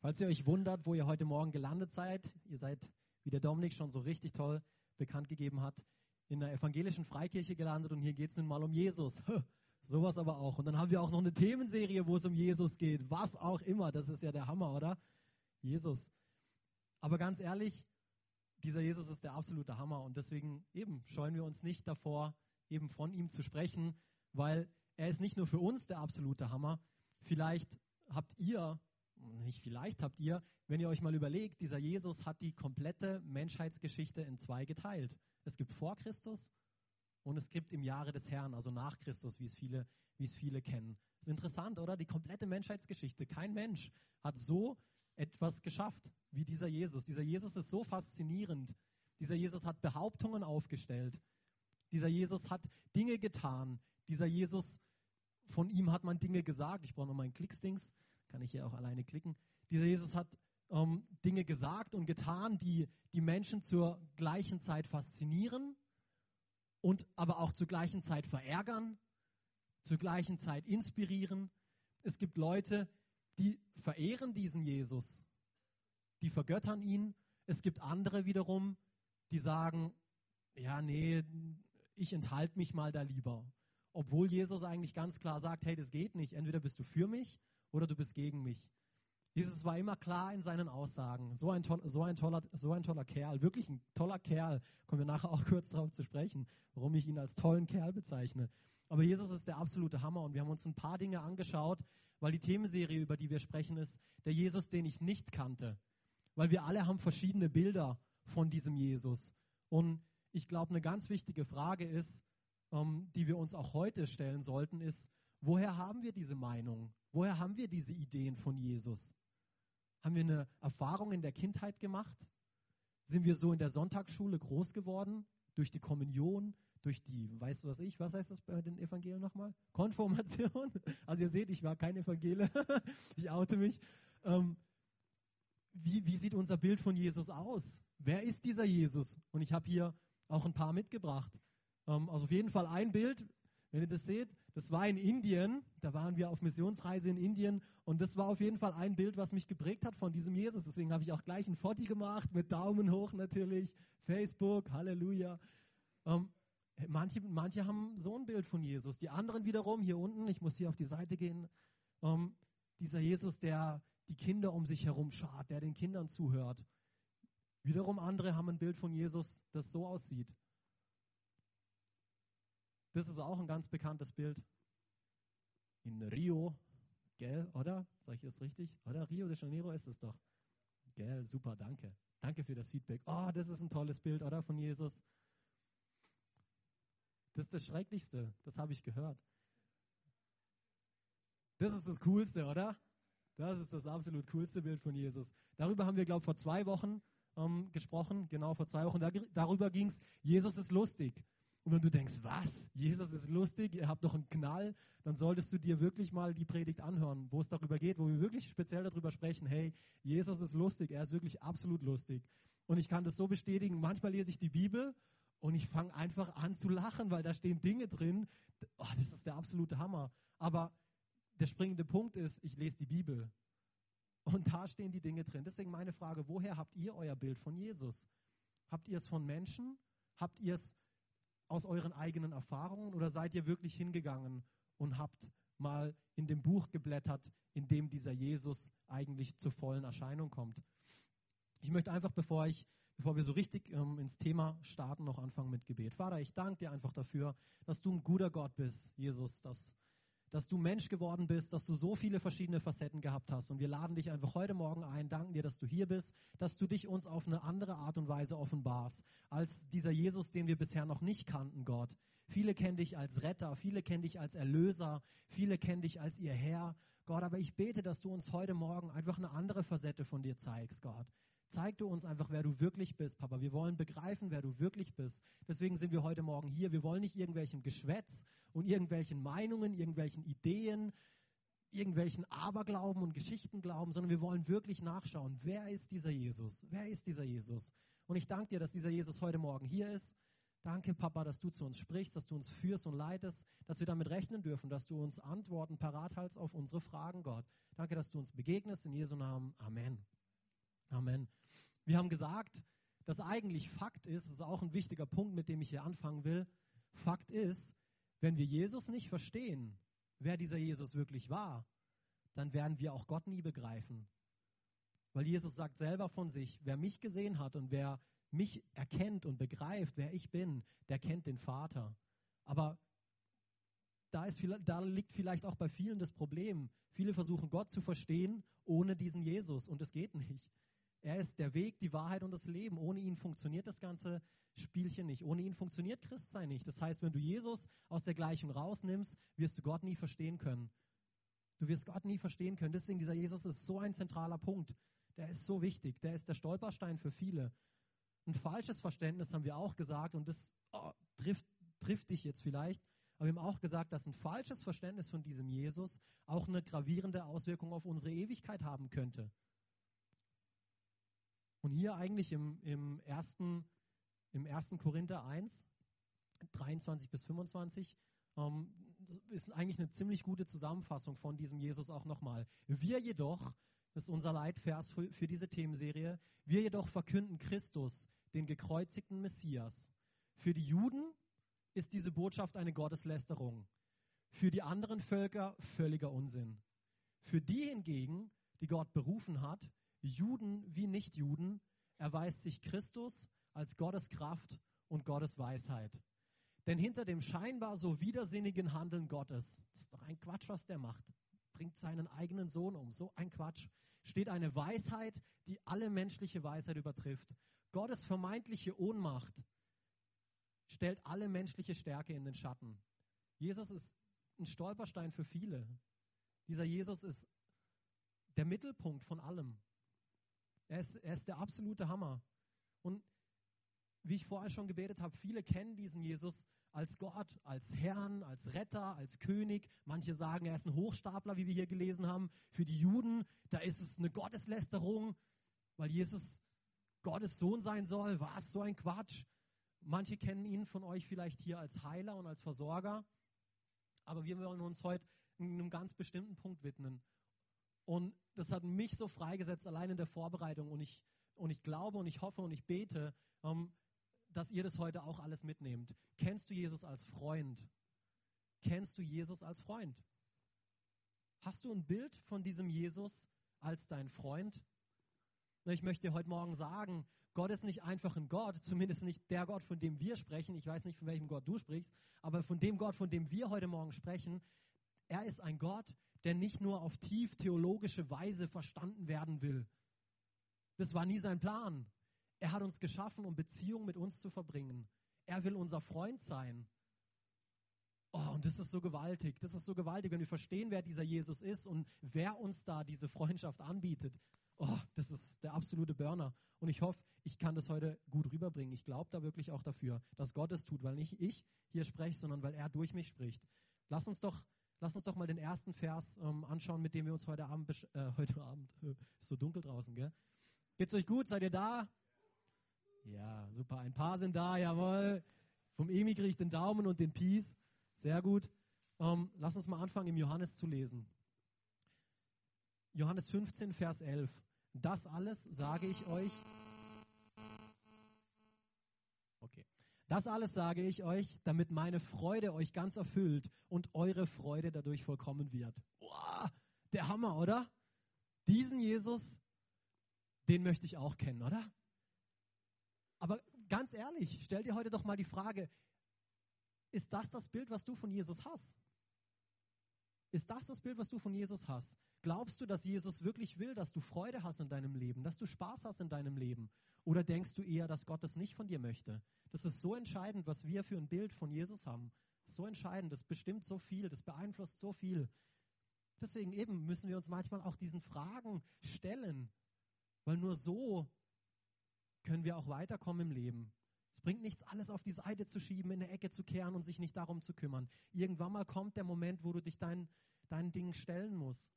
Falls ihr euch wundert, wo ihr heute Morgen gelandet seid, ihr seid, wie der Dominik schon so richtig toll bekannt gegeben hat, in der evangelischen Freikirche gelandet und hier geht es nun mal um Jesus. Sowas aber auch. Und dann haben wir auch noch eine Themenserie, wo es um Jesus geht. Was auch immer. Das ist ja der Hammer, oder? Jesus. Aber ganz ehrlich, dieser Jesus ist der absolute Hammer und deswegen eben scheuen wir uns nicht davor, eben von ihm zu sprechen, weil er ist nicht nur für uns der absolute Hammer. Vielleicht habt ihr, nicht vielleicht habt ihr, wenn ihr euch mal überlegt, dieser Jesus hat die komplette Menschheitsgeschichte in zwei geteilt. Es gibt vor Christus und es gibt im Jahre des Herrn, also nach Christus, wie es viele, wie es viele kennen. Das ist interessant, oder? Die komplette Menschheitsgeschichte. Kein Mensch hat so etwas geschafft wie dieser Jesus. Dieser Jesus ist so faszinierend. Dieser Jesus hat Behauptungen aufgestellt. Dieser Jesus hat Dinge getan. Dieser Jesus, von ihm hat man Dinge gesagt. Ich brauche noch meinen Klickstings. Kann ich hier auch alleine klicken. Dieser Jesus hat ähm, Dinge gesagt und getan, die die Menschen zur gleichen Zeit faszinieren und aber auch zur gleichen Zeit verärgern, zur gleichen Zeit inspirieren. Es gibt Leute, die verehren diesen Jesus die vergöttern ihn. Es gibt andere wiederum, die sagen, ja, nee, ich enthalte mich mal da lieber. Obwohl Jesus eigentlich ganz klar sagt, hey, das geht nicht. Entweder bist du für mich oder du bist gegen mich. Jesus war immer klar in seinen Aussagen. So ein, toll, so ein, toller, so ein toller Kerl, wirklich ein toller Kerl. Kommen wir nachher auch kurz darauf zu sprechen, warum ich ihn als tollen Kerl bezeichne. Aber Jesus ist der absolute Hammer und wir haben uns ein paar Dinge angeschaut, weil die Themenserie, über die wir sprechen, ist der Jesus, den ich nicht kannte weil wir alle haben verschiedene Bilder von diesem Jesus. Und ich glaube, eine ganz wichtige Frage ist, ähm, die wir uns auch heute stellen sollten, ist, woher haben wir diese Meinung? Woher haben wir diese Ideen von Jesus? Haben wir eine Erfahrung in der Kindheit gemacht? Sind wir so in der Sonntagsschule groß geworden? Durch die Kommunion, durch die, weißt du was ich, was heißt das bei den Evangelien nochmal? Konformation. Also ihr seht, ich war kein Evangele, ich oute mich. Ähm, wie, wie sieht unser Bild von Jesus aus? Wer ist dieser Jesus? Und ich habe hier auch ein paar mitgebracht. Ähm, also auf jeden Fall ein Bild, wenn ihr das seht, das war in Indien. Da waren wir auf Missionsreise in Indien und das war auf jeden Fall ein Bild, was mich geprägt hat von diesem Jesus. Deswegen habe ich auch gleich ein Foto gemacht mit Daumen hoch natürlich, Facebook, Halleluja. Ähm, manche, manche haben so ein Bild von Jesus. Die anderen wiederum hier unten, ich muss hier auf die Seite gehen, ähm, dieser Jesus, der die Kinder um sich herum schart, der den Kindern zuhört. Wiederum andere haben ein Bild von Jesus, das so aussieht. Das ist auch ein ganz bekanntes Bild. In Rio, gell, oder? Sag ich das richtig? Oder Rio de Janeiro ist es doch. Gell, super, danke. Danke für das Feedback. Oh, das ist ein tolles Bild, oder? Von Jesus. Das ist das Schrecklichste, das habe ich gehört. Das ist das Coolste, oder? Das ist das absolut coolste Bild von Jesus. Darüber haben wir, glaube ich, vor zwei Wochen ähm, gesprochen. Genau, vor zwei Wochen. Da, darüber ging es, Jesus ist lustig. Und wenn du denkst, was? Jesus ist lustig, ihr habt doch einen Knall, dann solltest du dir wirklich mal die Predigt anhören, wo es darüber geht, wo wir wirklich speziell darüber sprechen, hey, Jesus ist lustig, er ist wirklich absolut lustig. Und ich kann das so bestätigen, manchmal lese ich die Bibel und ich fange einfach an zu lachen, weil da stehen Dinge drin, oh, das ist der absolute Hammer. Aber der springende Punkt ist, ich lese die Bibel und da stehen die Dinge drin. Deswegen meine Frage, woher habt ihr euer Bild von Jesus? Habt ihr es von Menschen? Habt ihr es aus euren eigenen Erfahrungen oder seid ihr wirklich hingegangen und habt mal in dem Buch geblättert, in dem dieser Jesus eigentlich zur vollen Erscheinung kommt? Ich möchte einfach, bevor ich bevor wir so richtig ähm, ins Thema starten, noch anfangen mit Gebet. Vater, ich danke dir einfach dafür, dass du ein guter Gott bist, Jesus, dass dass du Mensch geworden bist, dass du so viele verschiedene Facetten gehabt hast. Und wir laden dich einfach heute Morgen ein, danken dir, dass du hier bist, dass du dich uns auf eine andere Art und Weise offenbarst, als dieser Jesus, den wir bisher noch nicht kannten, Gott. Viele kennen dich als Retter, viele kennen dich als Erlöser, viele kennen dich als ihr Herr, Gott. Aber ich bete, dass du uns heute Morgen einfach eine andere Facette von dir zeigst, Gott. Zeig du uns einfach, wer du wirklich bist, Papa. Wir wollen begreifen, wer du wirklich bist. Deswegen sind wir heute Morgen hier. Wir wollen nicht irgendwelchem Geschwätz und irgendwelchen Meinungen, irgendwelchen Ideen, irgendwelchen Aberglauben und Geschichten glauben, sondern wir wollen wirklich nachschauen, wer ist dieser Jesus? Wer ist dieser Jesus? Und ich danke dir, dass dieser Jesus heute Morgen hier ist. Danke, Papa, dass du zu uns sprichst, dass du uns führst und leitest, dass wir damit rechnen dürfen, dass du uns Antworten parat hältst auf unsere Fragen, Gott. Danke, dass du uns begegnest. In Jesu Namen. Amen. Amen. Wir haben gesagt, dass eigentlich Fakt ist, das ist auch ein wichtiger Punkt, mit dem ich hier anfangen will. Fakt ist, wenn wir Jesus nicht verstehen, wer dieser Jesus wirklich war, dann werden wir auch Gott nie begreifen. Weil Jesus sagt selber von sich, wer mich gesehen hat und wer mich erkennt und begreift, wer ich bin, der kennt den Vater. Aber da, ist, da liegt vielleicht auch bei vielen das Problem. Viele versuchen Gott zu verstehen ohne diesen Jesus und es geht nicht. Er ist der Weg, die Wahrheit und das Leben. Ohne ihn funktioniert das ganze Spielchen nicht. Ohne ihn funktioniert Christsein nicht. Das heißt, wenn du Jesus aus der Gleichung rausnimmst, wirst du Gott nie verstehen können. Du wirst Gott nie verstehen können. Deswegen dieser Jesus ist so ein zentraler Punkt. Der ist so wichtig. Der ist der Stolperstein für viele. Ein falsches Verständnis haben wir auch gesagt und das oh, trifft, trifft dich jetzt vielleicht. Aber wir haben auch gesagt, dass ein falsches Verständnis von diesem Jesus auch eine gravierende Auswirkung auf unsere Ewigkeit haben könnte. Und hier eigentlich im, im, ersten, im ersten Korinther 1, 23 bis 25, ähm, ist eigentlich eine ziemlich gute Zusammenfassung von diesem Jesus auch nochmal. Wir jedoch, das ist unser Leitvers für, für diese Themenserie, wir jedoch verkünden Christus, den gekreuzigten Messias. Für die Juden ist diese Botschaft eine Gotteslästerung. Für die anderen Völker völliger Unsinn. Für die hingegen, die Gott berufen hat, Juden wie Nichtjuden, erweist sich Christus als Gottes Kraft und Gottes Weisheit. Denn hinter dem scheinbar so widersinnigen Handeln Gottes, das ist doch ein Quatsch, was der macht, bringt seinen eigenen Sohn um, so ein Quatsch, steht eine Weisheit, die alle menschliche Weisheit übertrifft. Gottes vermeintliche Ohnmacht stellt alle menschliche Stärke in den Schatten. Jesus ist ein Stolperstein für viele. Dieser Jesus ist der Mittelpunkt von allem. Er ist, er ist der absolute Hammer. Und wie ich vorher schon gebetet habe, viele kennen diesen Jesus als Gott, als Herrn, als Retter, als König. Manche sagen, er ist ein Hochstapler, wie wir hier gelesen haben. Für die Juden, da ist es eine Gotteslästerung, weil Jesus Gottes Sohn sein soll. Was, so ein Quatsch. Manche kennen ihn von euch vielleicht hier als Heiler und als Versorger. Aber wir wollen uns heute einem ganz bestimmten Punkt widmen. Und das hat mich so freigesetzt, allein in der Vorbereitung. Und ich, und ich glaube und ich hoffe und ich bete, ähm, dass ihr das heute auch alles mitnehmt. Kennst du Jesus als Freund? Kennst du Jesus als Freund? Hast du ein Bild von diesem Jesus als dein Freund? Ich möchte dir heute Morgen sagen, Gott ist nicht einfach ein Gott, zumindest nicht der Gott, von dem wir sprechen. Ich weiß nicht, von welchem Gott du sprichst, aber von dem Gott, von dem wir heute Morgen sprechen, er ist ein Gott, der nicht nur auf tief theologische Weise verstanden werden will. Das war nie sein Plan. Er hat uns geschaffen, um Beziehungen mit uns zu verbringen. Er will unser Freund sein. Oh, und das ist so gewaltig. Das ist so gewaltig, wenn wir verstehen, wer dieser Jesus ist und wer uns da diese Freundschaft anbietet. Oh, das ist der absolute Burner. Und ich hoffe, ich kann das heute gut rüberbringen. Ich glaube da wirklich auch dafür, dass Gott es tut, weil nicht ich hier spreche, sondern weil er durch mich spricht. Lass uns doch Lass uns doch mal den ersten Vers ähm, anschauen, mit dem wir uns heute Abend, äh, heute Abend, ist so dunkel draußen, gell? Geht's euch gut? Seid ihr da? Ja, super. Ein paar sind da, jawohl. Vom Emi kriege ich den Daumen und den Peace. Sehr gut. Ähm, lass uns mal anfangen, im Johannes zu lesen. Johannes 15, Vers 11. Das alles sage ich euch, Das alles sage ich euch, damit meine Freude euch ganz erfüllt und eure Freude dadurch vollkommen wird. Wow, der Hammer, oder? Diesen Jesus, den möchte ich auch kennen, oder? Aber ganz ehrlich, stell dir heute doch mal die Frage, ist das das Bild, was du von Jesus hast? Ist das das Bild, was du von Jesus hast? Glaubst du, dass Jesus wirklich will, dass du Freude hast in deinem Leben, dass du Spaß hast in deinem Leben? Oder denkst du eher, dass Gott es nicht von dir möchte? Das ist so entscheidend, was wir für ein Bild von Jesus haben. So entscheidend, das bestimmt so viel, das beeinflusst so viel. Deswegen eben müssen wir uns manchmal auch diesen Fragen stellen, weil nur so können wir auch weiterkommen im Leben. Es bringt nichts, alles auf die Seite zu schieben, in eine Ecke zu kehren und sich nicht darum zu kümmern. Irgendwann mal kommt der Moment, wo du dich dein, deinen Dingen stellen musst.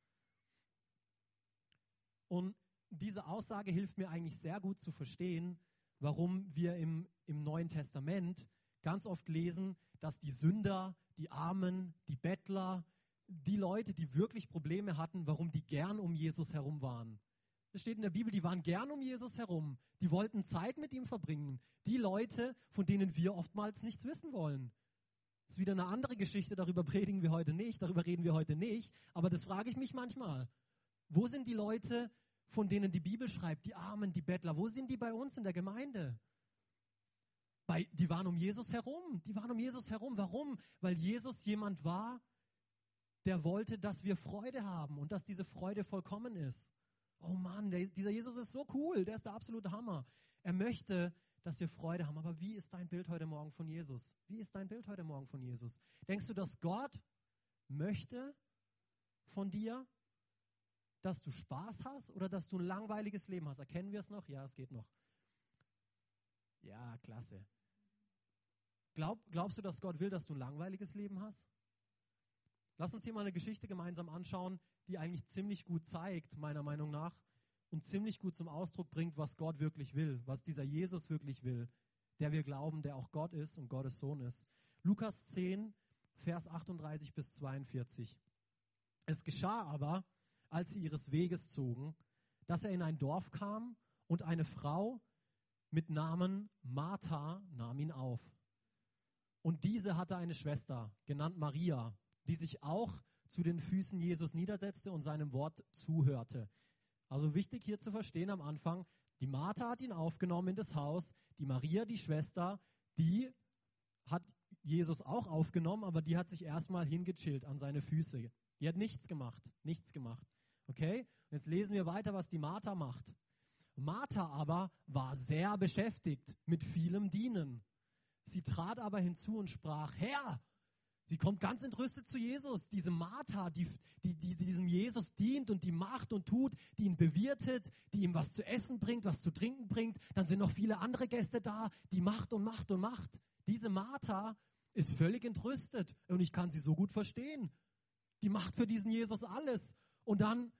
Und diese Aussage hilft mir eigentlich sehr gut zu verstehen, warum wir im, im Neuen Testament ganz oft lesen, dass die Sünder, die Armen, die Bettler, die Leute, die wirklich Probleme hatten, warum die gern um Jesus herum waren. Es steht in der Bibel, die waren gern um Jesus herum. Die wollten Zeit mit ihm verbringen. Die Leute, von denen wir oftmals nichts wissen wollen. Das ist wieder eine andere Geschichte, darüber predigen wir heute nicht, darüber reden wir heute nicht. Aber das frage ich mich manchmal. Wo sind die Leute, von denen die Bibel schreibt, die Armen, die Bettler? Wo sind die bei uns in der Gemeinde? Bei, die waren um Jesus herum. Die waren um Jesus herum. Warum? Weil Jesus jemand war, der wollte, dass wir Freude haben und dass diese Freude vollkommen ist. Oh Mann, der, dieser Jesus ist so cool, der ist der absolute Hammer. Er möchte, dass wir Freude haben. Aber wie ist dein Bild heute Morgen von Jesus? Wie ist dein Bild heute Morgen von Jesus? Denkst du, dass Gott möchte von dir, dass du Spaß hast oder dass du ein langweiliges Leben hast? Erkennen wir es noch? Ja, es geht noch. Ja, klasse. Glaub, glaubst du, dass Gott will, dass du ein langweiliges Leben hast? Lass uns hier mal eine Geschichte gemeinsam anschauen, die eigentlich ziemlich gut zeigt, meiner Meinung nach, und ziemlich gut zum Ausdruck bringt, was Gott wirklich will, was dieser Jesus wirklich will, der wir glauben, der auch Gott ist und Gottes Sohn ist. Lukas 10, Vers 38 bis 42. Es geschah aber, als sie ihres Weges zogen, dass er in ein Dorf kam und eine Frau mit Namen Martha nahm ihn auf. Und diese hatte eine Schwester, genannt Maria, die sich auch zu den Füßen Jesus niedersetzte und seinem Wort zuhörte. Also wichtig hier zu verstehen am Anfang, die Martha hat ihn aufgenommen in das Haus, die Maria, die Schwester, die hat Jesus auch aufgenommen, aber die hat sich erstmal hingechillt an seine Füße. Die hat nichts gemacht, nichts gemacht. Okay? Und jetzt lesen wir weiter, was die Martha macht. Martha aber war sehr beschäftigt mit vielem Dienen. Sie trat aber hinzu und sprach, Herr, Sie kommt ganz entrüstet zu Jesus. Diese Martha, die, die, die diesem Jesus dient und die macht und tut, die ihn bewirtet, die ihm was zu essen bringt, was zu trinken bringt. Dann sind noch viele andere Gäste da, die macht und macht und macht. Diese Martha ist völlig entrüstet und ich kann sie so gut verstehen. Die macht für diesen Jesus alles. Und dann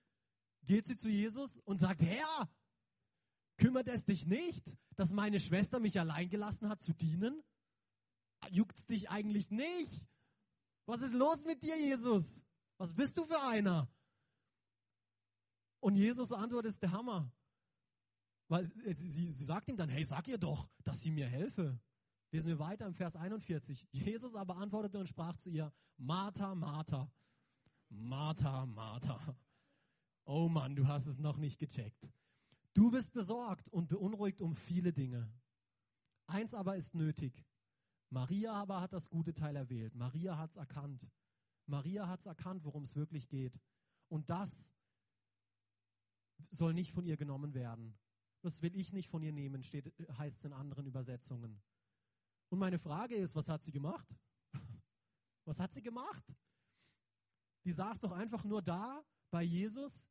geht sie zu Jesus und sagt, Herr, kümmert es dich nicht, dass meine Schwester mich allein gelassen hat zu dienen? Juckt es dich eigentlich nicht? Was ist los mit dir, Jesus? Was bist du für einer? Und Jesus Antwort ist der Hammer. Weil sie, sie, sagt ihm dann, hey, sag ihr doch, dass sie mir helfe. Lesen wir weiter im Vers 41. Jesus aber antwortete und sprach zu ihr, Martha, Martha, Martha, Martha. Oh Mann, du hast es noch nicht gecheckt. Du bist besorgt und beunruhigt um viele Dinge. Eins aber ist nötig. Maria aber hat das gute Teil erwählt. Maria hat es erkannt. Maria hat es erkannt, worum es wirklich geht. Und das soll nicht von ihr genommen werden. Das will ich nicht von ihr nehmen, steht, heißt es in anderen Übersetzungen. Und meine Frage ist, was hat sie gemacht? Was hat sie gemacht? Die saß doch einfach nur da bei Jesus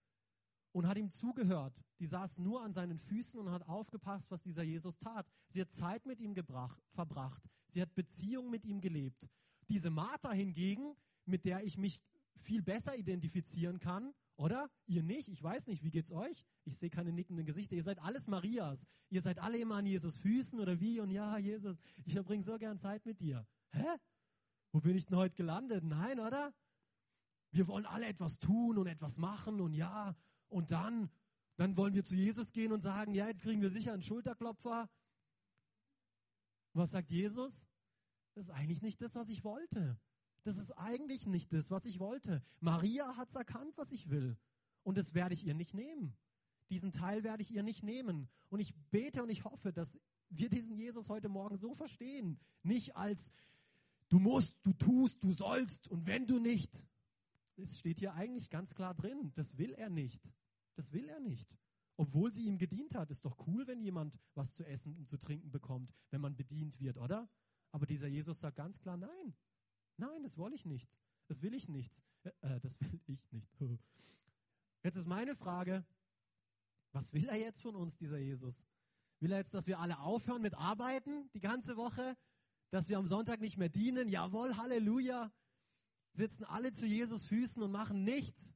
und hat ihm zugehört. Die saß nur an seinen Füßen und hat aufgepasst, was dieser Jesus tat. Sie hat Zeit mit ihm gebracht, verbracht. Sie hat Beziehung mit ihm gelebt. Diese Martha hingegen, mit der ich mich viel besser identifizieren kann, oder? Ihr nicht? Ich weiß nicht. Wie geht's euch? Ich sehe keine nickenden Gesichter. Ihr seid alles Marias. Ihr seid alle immer an Jesus Füßen oder wie? Und ja, Jesus, ich verbringe so gern Zeit mit dir. Hä? Wo bin ich denn heute gelandet? Nein, oder? Wir wollen alle etwas tun und etwas machen und ja, und dann, dann wollen wir zu Jesus gehen und sagen, ja, jetzt kriegen wir sicher einen Schulterklopfer. Was sagt Jesus? Das ist eigentlich nicht das, was ich wollte. Das ist eigentlich nicht das, was ich wollte. Maria hat es erkannt, was ich will. Und das werde ich ihr nicht nehmen. Diesen Teil werde ich ihr nicht nehmen. Und ich bete und ich hoffe, dass wir diesen Jesus heute Morgen so verstehen. Nicht als du musst, du tust, du sollst und wenn du nicht. Es steht hier eigentlich ganz klar drin. Das will er nicht. Das will er nicht. Obwohl sie ihm gedient hat. Ist doch cool, wenn jemand was zu essen und zu trinken bekommt, wenn man bedient wird, oder? Aber dieser Jesus sagt ganz klar, nein. Nein, das will ich nicht. Das will ich nicht. Äh, äh das will ich nicht. Jetzt ist meine Frage, was will er jetzt von uns, dieser Jesus? Will er jetzt, dass wir alle aufhören mit Arbeiten die ganze Woche? Dass wir am Sonntag nicht mehr dienen? Jawohl, Halleluja. Sitzen alle zu Jesus Füßen und machen nichts.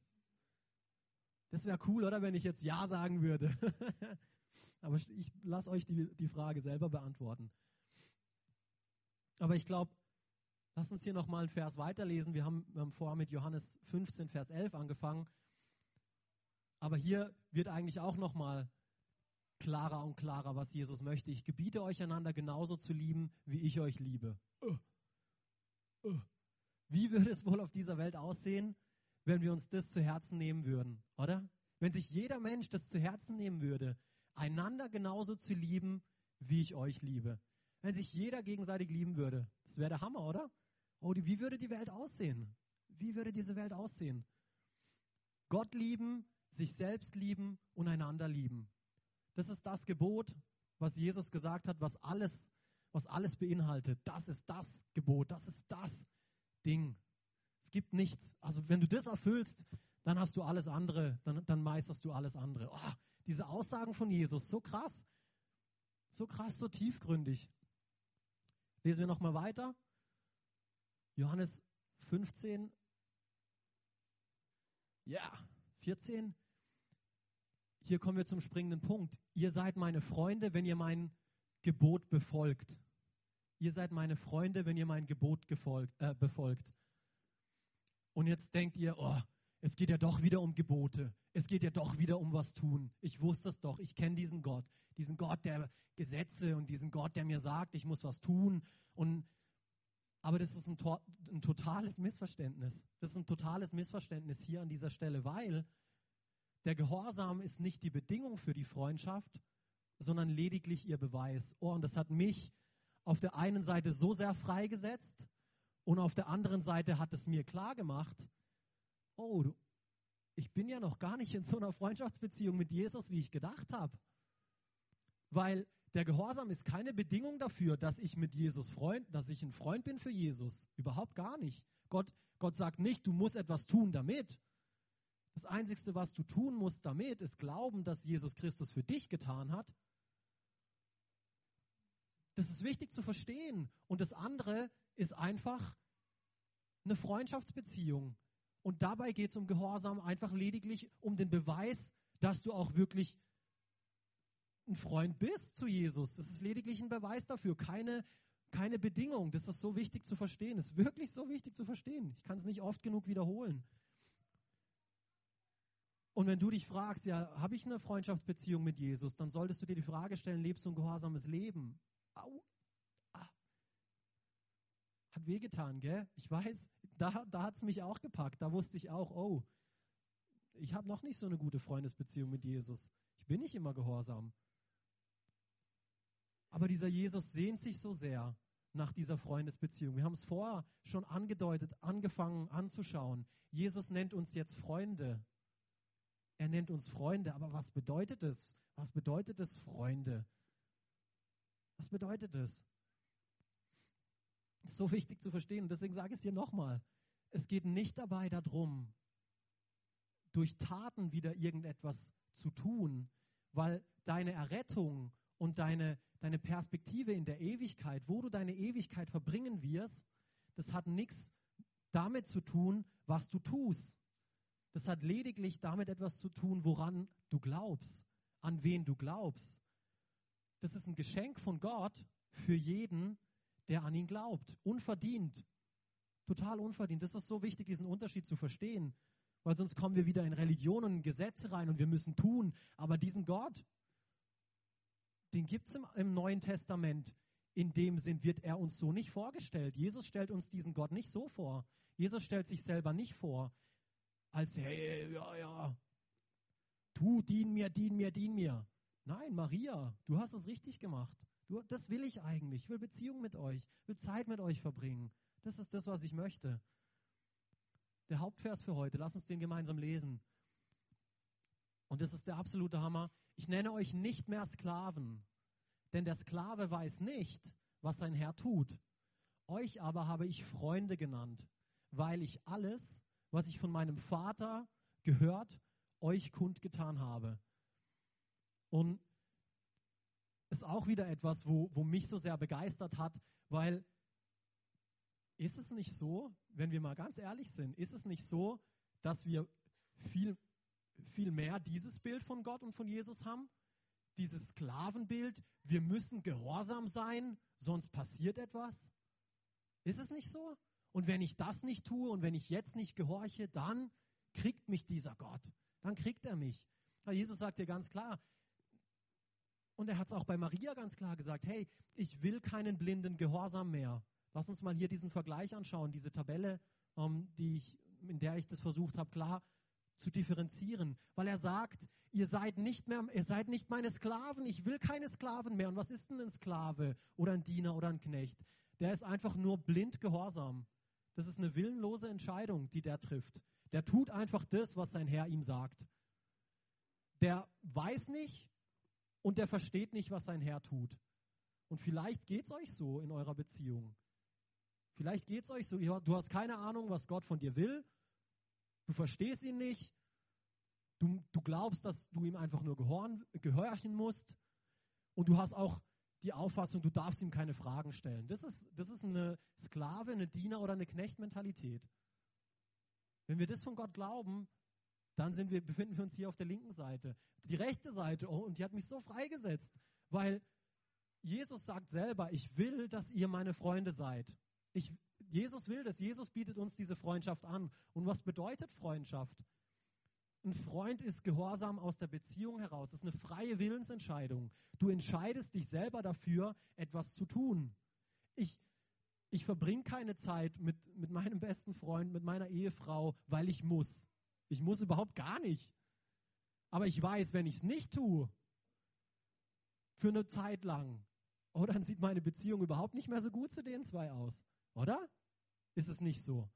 Das wäre cool, oder, wenn ich jetzt Ja sagen würde. Aber ich lasse euch die, die Frage selber beantworten. Aber ich glaube, lass uns hier nochmal einen Vers weiterlesen. Wir haben, wir haben vorher mit Johannes 15, Vers 11 angefangen. Aber hier wird eigentlich auch nochmal klarer und klarer, was Jesus möchte. Ich gebiete euch einander genauso zu lieben, wie ich euch liebe. Wie würde es wohl auf dieser Welt aussehen, wenn wir uns das zu Herzen nehmen würden, oder? Wenn sich jeder Mensch das zu Herzen nehmen würde, einander genauso zu lieben, wie ich euch liebe. Wenn sich jeder gegenseitig lieben würde, das wäre der Hammer, oder? Oh, wie würde die Welt aussehen? Wie würde diese Welt aussehen? Gott lieben, sich selbst lieben und einander lieben. Das ist das Gebot, was Jesus gesagt hat, was alles, was alles beinhaltet. Das ist das Gebot, das ist das Ding. Es gibt nichts. Also wenn du das erfüllst, dann hast du alles andere, dann, dann meisterst du alles andere. Oh, diese Aussagen von Jesus, so krass, so krass, so tiefgründig. Lesen wir nochmal weiter. Johannes 15, ja, 14. Hier kommen wir zum springenden Punkt. Ihr seid meine Freunde, wenn ihr mein Gebot befolgt. Ihr seid meine Freunde, wenn ihr mein Gebot gefolgt, äh, befolgt. Und jetzt denkt ihr, oh, es geht ja doch wieder um Gebote. Es geht ja doch wieder um was tun. Ich wusste es doch. Ich kenne diesen Gott. Diesen Gott der Gesetze und diesen Gott, der mir sagt, ich muss was tun. Und, aber das ist ein, ein totales Missverständnis. Das ist ein totales Missverständnis hier an dieser Stelle, weil der Gehorsam ist nicht die Bedingung für die Freundschaft, sondern lediglich ihr Beweis. Oh, und das hat mich auf der einen Seite so sehr freigesetzt und auf der anderen Seite hat es mir klar gemacht, oh, du, ich bin ja noch gar nicht in so einer Freundschaftsbeziehung mit Jesus, wie ich gedacht habe. Weil der Gehorsam ist keine Bedingung dafür, dass ich mit Jesus Freund, dass ich ein Freund bin für Jesus. Überhaupt gar nicht. Gott, Gott sagt nicht, du musst etwas tun damit, das Einzige, was du tun musst damit, ist glauben, dass Jesus Christus für dich getan hat. Das ist wichtig zu verstehen. Und das andere ist einfach eine Freundschaftsbeziehung. Und dabei geht es um Gehorsam einfach lediglich um den Beweis, dass du auch wirklich ein Freund bist zu Jesus. Das ist lediglich ein Beweis dafür, keine, keine Bedingung. Das ist so wichtig zu verstehen. Das ist wirklich so wichtig zu verstehen. Ich kann es nicht oft genug wiederholen. Und wenn du dich fragst, ja, habe ich eine Freundschaftsbeziehung mit Jesus, dann solltest du dir die Frage stellen, lebst du ein gehorsames Leben? Au. Hat wehgetan, gell? Ich weiß, da, da hat es mich auch gepackt. Da wusste ich auch, oh, ich habe noch nicht so eine gute Freundesbeziehung mit Jesus. Ich bin nicht immer gehorsam. Aber dieser Jesus sehnt sich so sehr nach dieser Freundesbeziehung. Wir haben es vorher schon angedeutet, angefangen anzuschauen. Jesus nennt uns jetzt Freunde. Er nennt uns Freunde, aber was bedeutet es? Was bedeutet es, Freunde? Was bedeutet es? So wichtig zu verstehen. Deswegen sage ich es hier nochmal. Es geht nicht dabei darum, durch Taten wieder irgendetwas zu tun, weil deine Errettung und deine, deine Perspektive in der Ewigkeit, wo du deine Ewigkeit verbringen wirst, das hat nichts damit zu tun, was du tust. Das hat lediglich damit etwas zu tun, woran du glaubst, an wen du glaubst. Das ist ein Geschenk von Gott für jeden, der an ihn glaubt. Unverdient. Total unverdient. Das ist so wichtig, diesen Unterschied zu verstehen. Weil sonst kommen wir wieder in Religion und Gesetze rein und wir müssen tun. Aber diesen Gott, den gibt es im, im Neuen Testament. In dem Sinn wird er uns so nicht vorgestellt. Jesus stellt uns diesen Gott nicht so vor. Jesus stellt sich selber nicht vor als, hey, ja, ja, tu, dien mir, dien mir, dien mir. Nein, Maria, du hast es richtig gemacht. Du, das will ich eigentlich. Ich will Beziehung mit euch, will Zeit mit euch verbringen. Das ist das, was ich möchte. Der Hauptvers für heute, lass uns den gemeinsam lesen. Und das ist der absolute Hammer. Ich nenne euch nicht mehr Sklaven, denn der Sklave weiß nicht, was sein Herr tut. Euch aber habe ich Freunde genannt, weil ich alles, was ich von meinem Vater gehört, euch kundgetan habe. Und ist auch wieder etwas, wo, wo mich so sehr begeistert hat, weil ist es nicht so, wenn wir mal ganz ehrlich sind, ist es nicht so, dass wir viel, viel mehr dieses Bild von Gott und von Jesus haben? Dieses Sklavenbild, wir müssen gehorsam sein, sonst passiert etwas? Ist es nicht so? Und wenn ich das nicht tue und wenn ich jetzt nicht gehorche, dann kriegt mich dieser Gott. Dann kriegt er mich. Jesus sagt dir ganz klar, und er hat es auch bei Maria ganz klar gesagt, hey, ich will keinen blinden Gehorsam mehr. Lass uns mal hier diesen Vergleich anschauen, diese Tabelle, ähm, die ich, in der ich das versucht habe, klar zu differenzieren. Weil er sagt, ihr seid nicht mehr, ihr seid nicht meine Sklaven, ich will keine Sklaven mehr. Und was ist denn ein Sklave oder ein Diener oder ein Knecht? Der ist einfach nur blind gehorsam. Das ist eine willenlose Entscheidung, die der trifft. Der tut einfach das, was sein Herr ihm sagt. Der weiß nicht, und der versteht nicht, was sein Herr tut. Und vielleicht geht es euch so in eurer Beziehung. Vielleicht geht es euch so, du hast keine Ahnung, was Gott von dir will. Du verstehst ihn nicht. Du, du glaubst, dass du ihm einfach nur gehorchen, gehorchen musst. Und du hast auch die Auffassung, du darfst ihm keine Fragen stellen. Das ist, das ist eine Sklave, eine Diener- oder eine Knechtmentalität. Wenn wir das von Gott glauben, dann sind wir, befinden wir uns hier auf der linken Seite. Die rechte Seite, oh, und die hat mich so freigesetzt, weil Jesus sagt selber, ich will, dass ihr meine Freunde seid. Ich, Jesus will das. Jesus bietet uns diese Freundschaft an. Und was bedeutet Freundschaft? Ein Freund ist Gehorsam aus der Beziehung heraus. Das ist eine freie Willensentscheidung. Du entscheidest dich selber dafür, etwas zu tun. Ich, ich verbringe keine Zeit mit, mit meinem besten Freund, mit meiner Ehefrau, weil ich muss. Ich muss überhaupt gar nicht. Aber ich weiß, wenn ich es nicht tue, für eine Zeit lang, oh, dann sieht meine Beziehung überhaupt nicht mehr so gut zu den zwei aus. Oder? Ist es nicht so?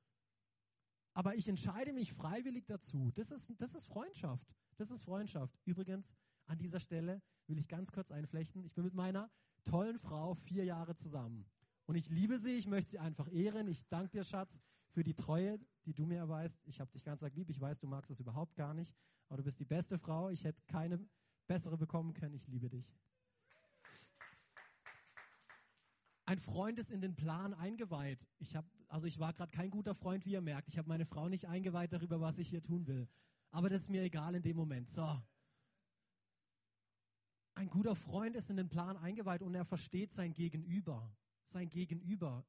Aber ich entscheide mich freiwillig dazu. Das ist, das ist Freundschaft. Das ist Freundschaft. Übrigens, an dieser Stelle will ich ganz kurz einflechten. Ich bin mit meiner tollen Frau vier Jahre zusammen. Und ich liebe sie, ich möchte sie einfach ehren. Ich danke dir, Schatz, für die Treue, die du mir erweist. Ich habe dich ganz arg lieb. Ich weiß, du magst es überhaupt gar nicht. Aber du bist die beste Frau. Ich hätte keine bessere bekommen können. Ich liebe dich. Ein Freund ist in den Plan eingeweiht. Ich hab, also ich war gerade kein guter Freund, wie ihr merkt. Ich habe meine Frau nicht eingeweiht darüber, was ich hier tun will. Aber das ist mir egal in dem Moment. So. Ein guter Freund ist in den Plan eingeweiht und er versteht sein Gegenüber. Sein Gegenüber.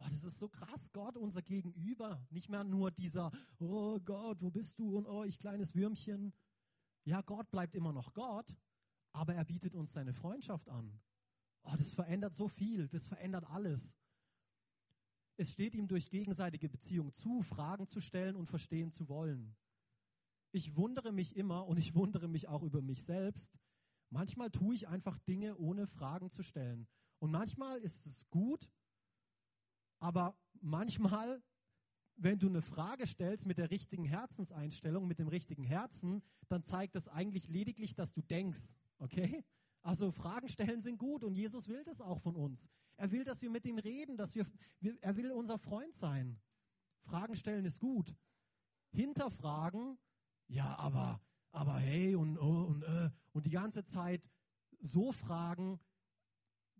Oh, das ist so krass, Gott, unser Gegenüber. Nicht mehr nur dieser, oh Gott, wo bist du und oh, ich kleines Würmchen. Ja, Gott bleibt immer noch Gott, aber er bietet uns seine Freundschaft an. Oh, das verändert so viel, das verändert alles. Es steht ihm durch gegenseitige Beziehung zu, Fragen zu stellen und verstehen zu wollen. Ich wundere mich immer und ich wundere mich auch über mich selbst. Manchmal tue ich einfach Dinge, ohne Fragen zu stellen. Und manchmal ist es gut, aber manchmal, wenn du eine Frage stellst mit der richtigen Herzenseinstellung, mit dem richtigen Herzen, dann zeigt das eigentlich lediglich, dass du denkst. Okay? Also Fragen stellen sind gut und Jesus will das auch von uns. Er will, dass wir mit ihm reden, dass wir, er will unser Freund sein. Fragen stellen ist gut. Hinterfragen, ja, aber, aber hey und, oh, und, äh, und die ganze Zeit so fragen,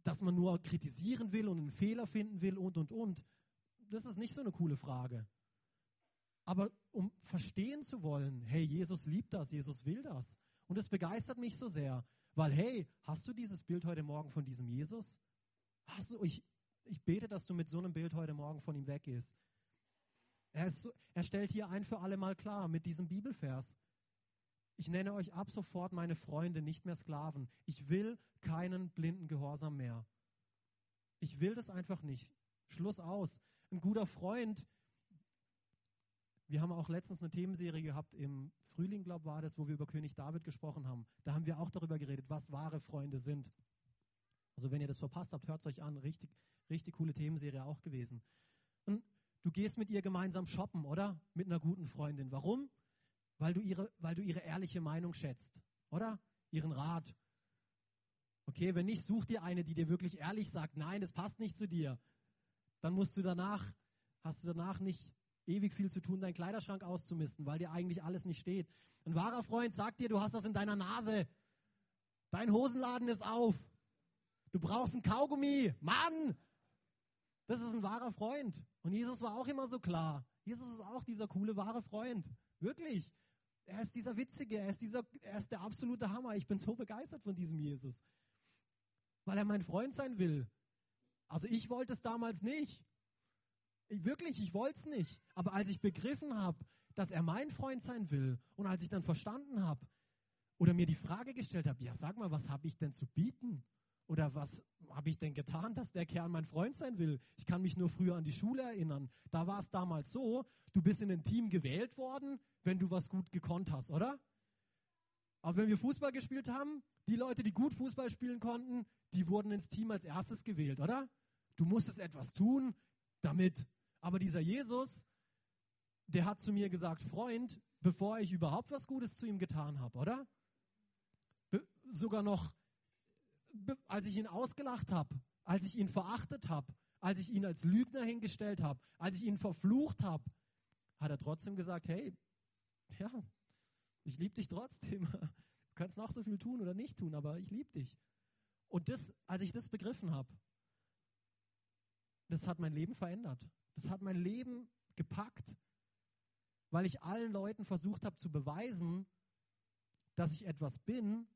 dass man nur kritisieren will und einen Fehler finden will und, und, und. Das ist nicht so eine coole Frage. Aber um verstehen zu wollen, hey, Jesus liebt das, Jesus will das. Und es begeistert mich so sehr, weil, hey, hast du dieses Bild heute Morgen von diesem Jesus? Hast du, ich, ich bete, dass du mit so einem Bild heute Morgen von ihm weggehst. Er, ist er stellt hier ein für alle Mal klar mit diesem Bibelvers. Ich nenne euch ab sofort meine Freunde, nicht mehr Sklaven. Ich will keinen blinden Gehorsam mehr. Ich will das einfach nicht. Schluss aus. Ein guter Freund, wir haben auch letztens eine Themenserie gehabt, im Frühling, glaube ich, war das, wo wir über König David gesprochen haben. Da haben wir auch darüber geredet, was wahre Freunde sind. Also wenn ihr das verpasst habt, hört es euch an. Richtig, richtig coole Themenserie auch gewesen. Und du gehst mit ihr gemeinsam shoppen, oder? Mit einer guten Freundin. Warum? Weil du ihre, weil du ihre ehrliche Meinung schätzt, oder? Ihren Rat. Okay, wenn nicht, such dir eine, die dir wirklich ehrlich sagt, nein, das passt nicht zu dir. Dann musst du danach, hast du danach nicht ewig viel zu tun, deinen Kleiderschrank auszumisten, weil dir eigentlich alles nicht steht. Ein wahrer Freund sagt dir, du hast das in deiner Nase. Dein Hosenladen ist auf. Du brauchst ein Kaugummi. Mann! Das ist ein wahrer Freund. Und Jesus war auch immer so klar. Jesus ist auch dieser coole, wahre Freund. Wirklich. Er ist dieser Witzige, er ist, dieser, er ist der absolute Hammer. Ich bin so begeistert von diesem Jesus. Weil er mein Freund sein will. Also ich wollte es damals nicht. Ich, wirklich, ich wollte es nicht. Aber als ich begriffen habe, dass er mein Freund sein will und als ich dann verstanden habe oder mir die Frage gestellt habe, ja, sag mal, was habe ich denn zu bieten? Oder was habe ich denn getan, dass der Kerl mein Freund sein will? Ich kann mich nur früher an die Schule erinnern. Da war es damals so, du bist in ein Team gewählt worden, wenn du was gut gekonnt hast, oder? Aber wenn wir Fußball gespielt haben, die Leute, die gut Fußball spielen konnten, die wurden ins Team als erstes gewählt, oder? Du musstest etwas tun, damit. Aber dieser Jesus, der hat zu mir gesagt, Freund, bevor ich überhaupt was Gutes zu ihm getan habe, oder? Be sogar noch, als ich ihn ausgelacht habe, als ich ihn verachtet habe, als ich ihn als Lügner hingestellt habe, als ich ihn verflucht habe, hat er trotzdem gesagt, hey, ja, ich liebe dich trotzdem. Du kannst noch so viel tun oder nicht tun, aber ich liebe dich. Und das, als ich das begriffen habe, das hat mein Leben verändert. Das hat mein Leben gepackt, weil ich allen Leuten versucht habe zu beweisen, dass ich etwas bin,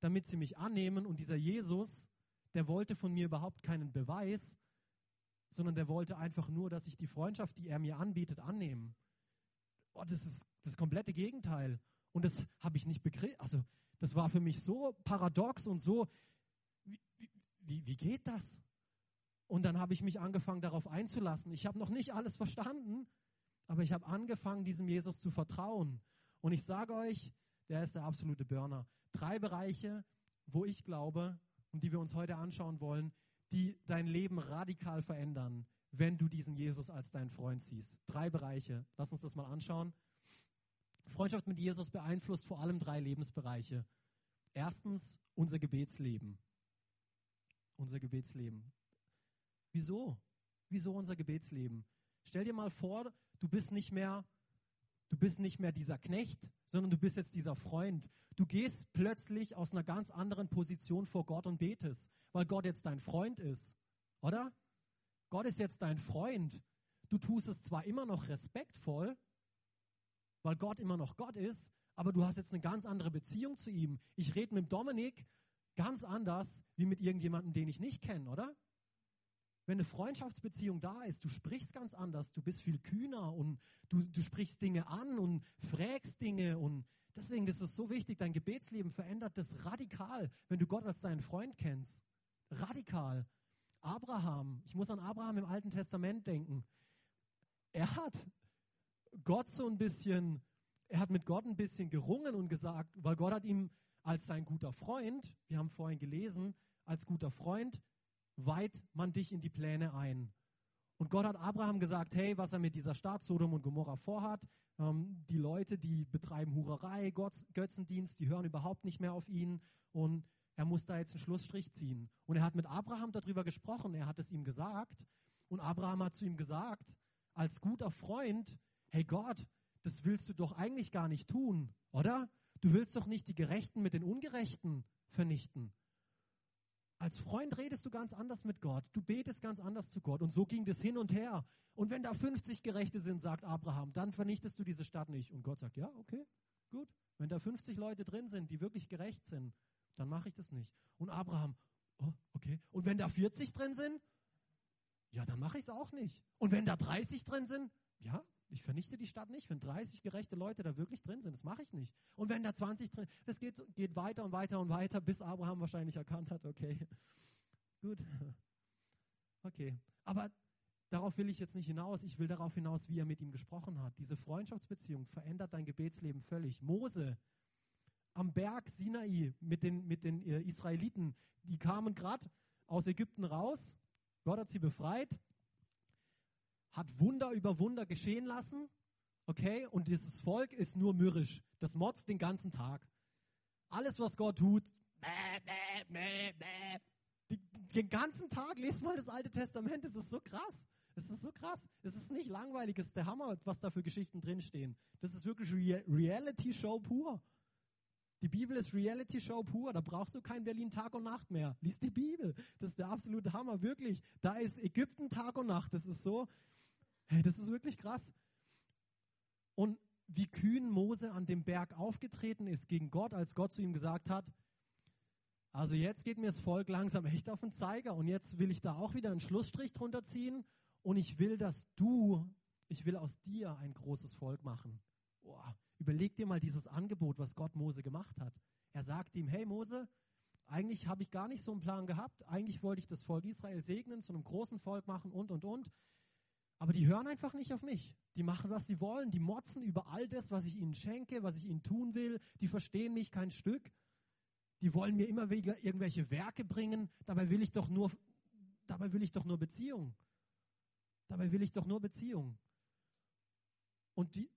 damit sie mich annehmen. Und dieser Jesus, der wollte von mir überhaupt keinen Beweis, sondern der wollte einfach nur, dass ich die Freundschaft, die er mir anbietet, annehme. Oh, das ist das komplette Gegenteil. Und das habe ich nicht begriffen. Also, das war für mich so paradox und so, wie, wie, wie geht das? Und dann habe ich mich angefangen, darauf einzulassen. Ich habe noch nicht alles verstanden, aber ich habe angefangen, diesem Jesus zu vertrauen. Und ich sage euch, der ist der absolute Burner. Drei Bereiche, wo ich glaube und die wir uns heute anschauen wollen, die dein Leben radikal verändern, wenn du diesen Jesus als deinen Freund siehst. Drei Bereiche. Lass uns das mal anschauen. Freundschaft mit Jesus beeinflusst vor allem drei Lebensbereiche. Erstens unser Gebetsleben. Unser Gebetsleben. Wieso? Wieso unser Gebetsleben? Stell dir mal vor, du bist nicht mehr, du bist nicht mehr dieser Knecht, sondern du bist jetzt dieser Freund. Du gehst plötzlich aus einer ganz anderen Position vor Gott und betest, weil Gott jetzt dein Freund ist. Oder? Gott ist jetzt dein Freund. Du tust es zwar immer noch respektvoll, weil Gott immer noch Gott ist, aber du hast jetzt eine ganz andere Beziehung zu ihm. Ich rede mit Dominik ganz anders wie mit irgendjemandem, den ich nicht kenne, oder? Wenn eine Freundschaftsbeziehung da ist, du sprichst ganz anders, du bist viel kühner und du, du sprichst Dinge an und fragst Dinge und deswegen ist es so wichtig, dein Gebetsleben verändert das radikal, wenn du Gott als deinen Freund kennst. Radikal. Abraham, ich muss an Abraham im Alten Testament denken. Er hat Gott so ein bisschen, er hat mit Gott ein bisschen gerungen und gesagt, weil Gott hat ihm als sein guter Freund, wir haben vorhin gelesen, als guter Freund weiht man dich in die Pläne ein. Und Gott hat Abraham gesagt, hey, was er mit dieser Stadt Sodom und Gomorra vorhat, ähm, die Leute, die betreiben Hurerei, Götz, Götzendienst, die hören überhaupt nicht mehr auf ihn und er muss da jetzt einen Schlussstrich ziehen. Und er hat mit Abraham darüber gesprochen, er hat es ihm gesagt und Abraham hat zu ihm gesagt, als guter Freund, hey Gott, das willst du doch eigentlich gar nicht tun, oder? Du willst doch nicht die Gerechten mit den Ungerechten vernichten. Als Freund redest du ganz anders mit Gott. Du betest ganz anders zu Gott. Und so ging das hin und her. Und wenn da 50 Gerechte sind, sagt Abraham, dann vernichtest du diese Stadt nicht. Und Gott sagt, ja, okay, gut. Wenn da 50 Leute drin sind, die wirklich gerecht sind, dann mache ich das nicht. Und Abraham, oh, okay. Und wenn da 40 drin sind, ja, dann mache ich es auch nicht. Und wenn da 30 drin sind, ja, ich vernichte die Stadt nicht, wenn 30 gerechte Leute da wirklich drin sind. Das mache ich nicht. Und wenn da 20 drin, das geht, geht weiter und weiter und weiter, bis Abraham wahrscheinlich erkannt hat, okay, gut. Okay. Aber darauf will ich jetzt nicht hinaus. Ich will darauf hinaus, wie er mit ihm gesprochen hat. Diese Freundschaftsbeziehung verändert dein Gebetsleben völlig. Mose am Berg Sinai mit den, mit den äh, Israeliten, die kamen gerade aus Ägypten raus. Gott hat sie befreit hat Wunder über Wunder geschehen lassen, okay, und dieses Volk ist nur mürrisch. Das motzt den ganzen Tag. Alles, was Gott tut, bäh, bäh, bäh, bäh. Den ganzen Tag, lest mal das Alte Testament, es ist so krass. Es ist so krass. Es ist nicht langweilig, es ist der Hammer, was da für Geschichten drinstehen. Das ist wirklich Re Reality-Show pur. Die Bibel ist Reality Show pur, da brauchst du kein Berlin Tag und Nacht mehr. Lies die Bibel, das ist der absolute Hammer, wirklich. Da ist Ägypten Tag und Nacht, das ist so, Hey, das ist wirklich krass. Und wie kühn Mose an dem Berg aufgetreten ist gegen Gott, als Gott zu ihm gesagt hat, also jetzt geht mir das Volk langsam echt auf den Zeiger und jetzt will ich da auch wieder einen Schlussstrich drunter ziehen Und ich will, dass du, ich will aus dir ein großes Volk machen. Boah, überleg dir mal dieses Angebot, was Gott Mose gemacht hat. Er sagt ihm, hey Mose, eigentlich habe ich gar nicht so einen Plan gehabt. Eigentlich wollte ich das Volk Israel segnen, zu einem großen Volk machen und, und, und. Aber die hören einfach nicht auf mich. Die machen, was sie wollen. Die motzen über all das, was ich ihnen schenke, was ich ihnen tun will. Die verstehen mich kein Stück. Die wollen mir immer wieder irgendwelche Werke bringen. Dabei will ich doch nur, dabei will ich doch nur Beziehung. Dabei will ich doch nur Beziehung. Und, die,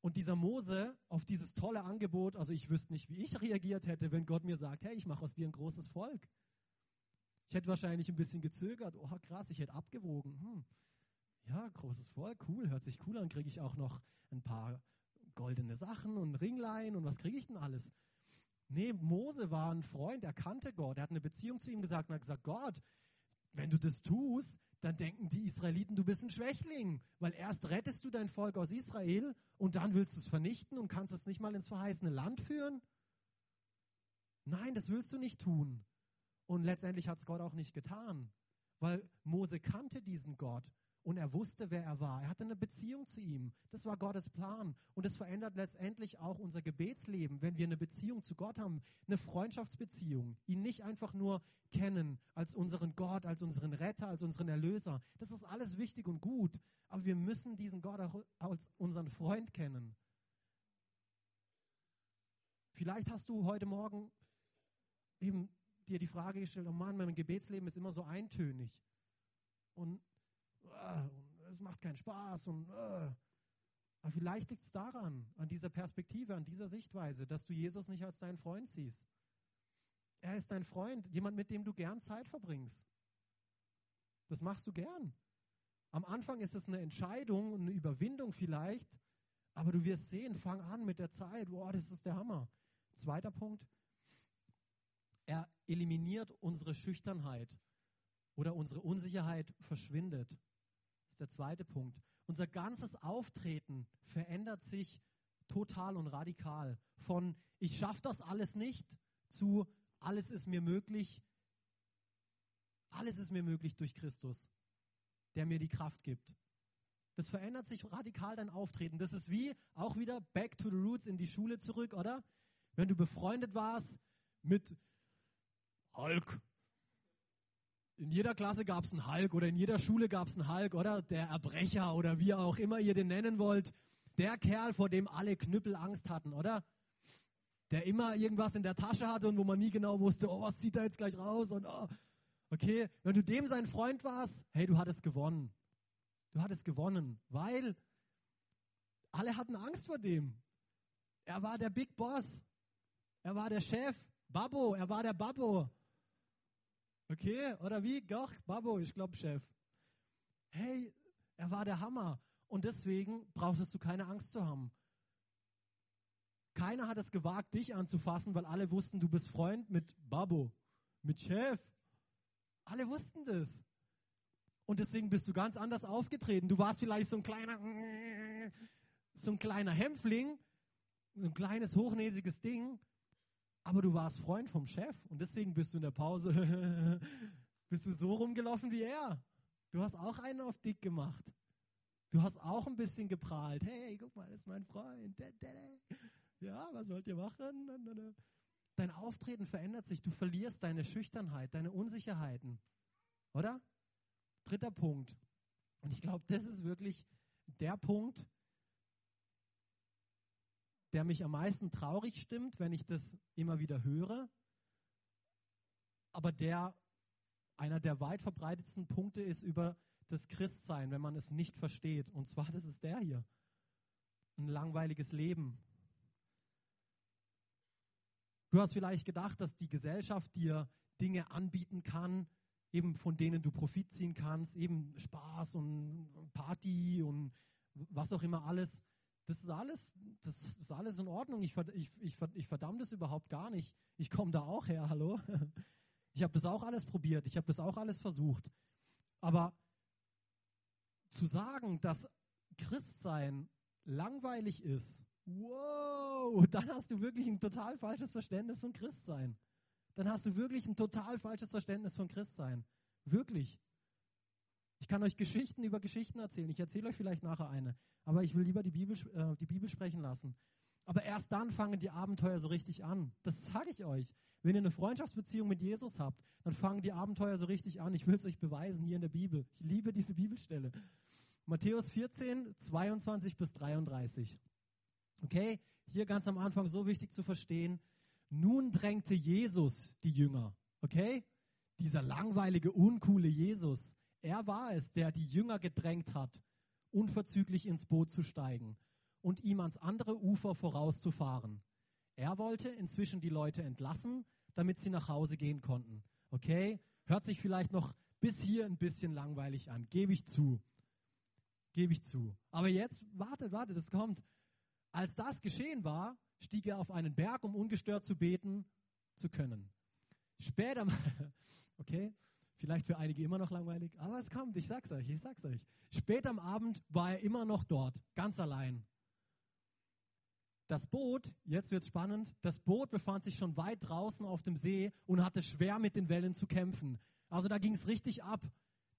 und dieser Mose auf dieses tolle Angebot, also ich wüsste nicht, wie ich reagiert hätte, wenn Gott mir sagt, hey, ich mache aus dir ein großes Volk. Ich hätte wahrscheinlich ein bisschen gezögert. Oh, krass, ich hätte abgewogen. Hm ja, großes Volk, cool, hört sich cool an, kriege ich auch noch ein paar goldene Sachen und Ringlein und was kriege ich denn alles? Nee, Mose war ein Freund, er kannte Gott, er hat eine Beziehung zu ihm gesagt und hat gesagt, Gott, wenn du das tust, dann denken die Israeliten, du bist ein Schwächling, weil erst rettest du dein Volk aus Israel und dann willst du es vernichten und kannst es nicht mal ins verheißene Land führen? Nein, das willst du nicht tun. Und letztendlich hat es Gott auch nicht getan, weil Mose kannte diesen Gott und er wusste, wer er war. Er hatte eine Beziehung zu ihm. Das war Gottes Plan. Und es verändert letztendlich auch unser Gebetsleben, wenn wir eine Beziehung zu Gott haben, eine Freundschaftsbeziehung. Ihn nicht einfach nur kennen als unseren Gott, als unseren Retter, als unseren Erlöser. Das ist alles wichtig und gut. Aber wir müssen diesen Gott auch als unseren Freund kennen. Vielleicht hast du heute Morgen eben dir die Frage gestellt, oh Mann, mein Gebetsleben ist immer so eintönig. Und es macht keinen Spaß und äh. aber vielleicht liegt es daran, an dieser Perspektive, an dieser Sichtweise, dass du Jesus nicht als deinen Freund siehst. Er ist dein Freund, jemand, mit dem du gern Zeit verbringst. Das machst du gern. Am Anfang ist es eine Entscheidung, eine Überwindung vielleicht, aber du wirst sehen, fang an mit der Zeit. Boah, das ist der Hammer. Zweiter Punkt. Er eliminiert unsere Schüchternheit oder unsere Unsicherheit verschwindet der zweite Punkt. Unser ganzes Auftreten verändert sich total und radikal. Von ich schaffe das alles nicht zu alles ist mir möglich. Alles ist mir möglich durch Christus, der mir die Kraft gibt. Das verändert sich radikal dein Auftreten. Das ist wie auch wieder back to the roots in die Schule zurück, oder? Wenn du befreundet warst mit Hulk in jeder Klasse gab es einen Hulk oder in jeder Schule gab es einen Hulk, oder? Der Erbrecher oder wie auch immer ihr den nennen wollt. Der Kerl, vor dem alle Knüppel Angst hatten, oder? Der immer irgendwas in der Tasche hatte und wo man nie genau wusste, oh, was zieht er jetzt gleich raus und oh. Okay, wenn du dem sein Freund warst, hey, du hattest gewonnen. Du hattest gewonnen, weil alle hatten Angst vor dem. Er war der Big Boss. Er war der Chef. Babbo, er war der Babbo. Okay, oder wie? Doch, Babo, ich glaube Chef. Hey, er war der Hammer. Und deswegen brauchtest du keine Angst zu haben. Keiner hat es gewagt, dich anzufassen, weil alle wussten, du bist Freund mit Babo, mit Chef. Alle wussten das. Und deswegen bist du ganz anders aufgetreten. Du warst vielleicht so ein kleiner, so ein kleiner Hämpfling, so ein kleines hochnäsiges Ding. Aber du warst Freund vom Chef und deswegen bist du in der Pause, bist du so rumgelaufen wie er. Du hast auch einen auf dick gemacht. Du hast auch ein bisschen geprahlt. Hey, guck mal, das ist mein Freund. Ja, was wollt ihr machen? Dein Auftreten verändert sich. Du verlierst deine Schüchternheit, deine Unsicherheiten. Oder? Dritter Punkt. Und ich glaube, das ist wirklich der Punkt, der mich am meisten traurig stimmt, wenn ich das immer wieder höre, aber der einer der weit verbreitetsten Punkte ist über das Christsein, wenn man es nicht versteht. Und zwar, das ist der hier. Ein langweiliges Leben. Du hast vielleicht gedacht, dass die Gesellschaft dir Dinge anbieten kann, eben von denen du Profit ziehen kannst, eben Spaß und Party und was auch immer alles. Das ist alles, das ist alles in Ordnung. Ich, ich, ich, ich verdamme das überhaupt gar nicht. Ich komme da auch her, hallo. Ich habe das auch alles probiert. Ich habe das auch alles versucht. Aber zu sagen, dass Christsein langweilig ist, wow, dann hast du wirklich ein total falsches Verständnis von Christsein. Dann hast du wirklich ein total falsches Verständnis von Christsein. Wirklich. Ich kann euch Geschichten über Geschichten erzählen. Ich erzähle euch vielleicht nachher eine. Aber ich will lieber die Bibel, äh, die Bibel sprechen lassen. Aber erst dann fangen die Abenteuer so richtig an. Das sage ich euch. Wenn ihr eine Freundschaftsbeziehung mit Jesus habt, dann fangen die Abenteuer so richtig an. Ich will es euch beweisen hier in der Bibel. Ich liebe diese Bibelstelle. Matthäus 14, 22 bis 33. Okay, hier ganz am Anfang so wichtig zu verstehen. Nun drängte Jesus die Jünger. Okay? Dieser langweilige, uncoole Jesus. Er war es, der die Jünger gedrängt hat, unverzüglich ins Boot zu steigen und ihm ans andere Ufer vorauszufahren. Er wollte inzwischen die Leute entlassen, damit sie nach Hause gehen konnten. Okay? Hört sich vielleicht noch bis hier ein bisschen langweilig an, gebe ich zu. Gebe ich zu. Aber jetzt, wartet, wartet, es kommt. Als das geschehen war, stieg er auf einen Berg, um ungestört zu beten zu können. Später, okay, vielleicht für einige immer noch langweilig, aber es kommt, ich sag's euch, ich sag's euch. Später am Abend war er immer noch dort, ganz allein. Das Boot, jetzt wird's spannend, das Boot befand sich schon weit draußen auf dem See und hatte schwer mit den Wellen zu kämpfen. Also da ging's richtig ab.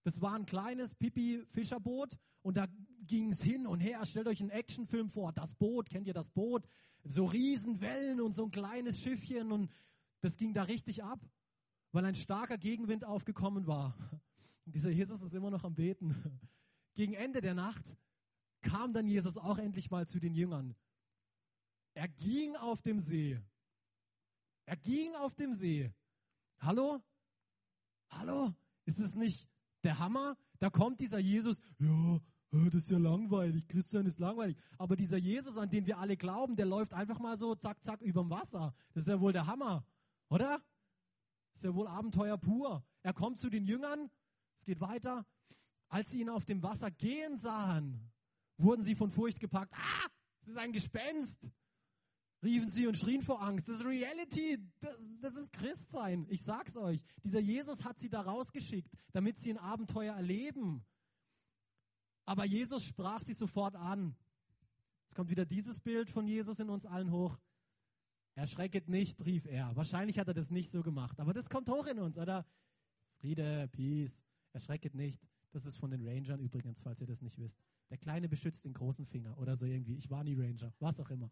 Das war ein kleines Pipi-Fischerboot und da ging's hin und her. Stellt euch einen Actionfilm vor. Das Boot, kennt ihr das Boot? So Riesenwellen und so ein kleines Schiffchen und das ging da richtig ab, weil ein starker Gegenwind aufgekommen war. Und dieser Jesus ist immer noch am Beten. Gegen Ende der Nacht kam dann Jesus auch endlich mal zu den Jüngern. Er ging auf dem See. Er ging auf dem See. Hallo? Hallo? Ist es nicht der Hammer? Da kommt dieser Jesus. Ja, äh, das ist ja langweilig. Christian ist langweilig. Aber dieser Jesus, an den wir alle glauben, der läuft einfach mal so zack, zack überm Wasser. Das ist ja wohl der Hammer. Oder? Ist ja wohl Abenteuer pur. Er kommt zu den Jüngern. Es geht weiter. Als sie ihn auf dem Wasser gehen sahen, wurden sie von Furcht gepackt. Ah, es ist ein Gespenst riefen sie und schrien vor Angst. Das ist Reality, das, das ist Christsein. Ich sag's euch. Dieser Jesus hat sie da rausgeschickt, damit sie ein Abenteuer erleben. Aber Jesus sprach sie sofort an. Es kommt wieder dieses Bild von Jesus in uns allen hoch. Erschrecket nicht, rief er. Wahrscheinlich hat er das nicht so gemacht, aber das kommt hoch in uns, oder? Friede, Peace, erschrecket nicht. Das ist von den Rangern übrigens, falls ihr das nicht wisst. Der Kleine beschützt den großen Finger oder so irgendwie. Ich war nie Ranger, was auch immer.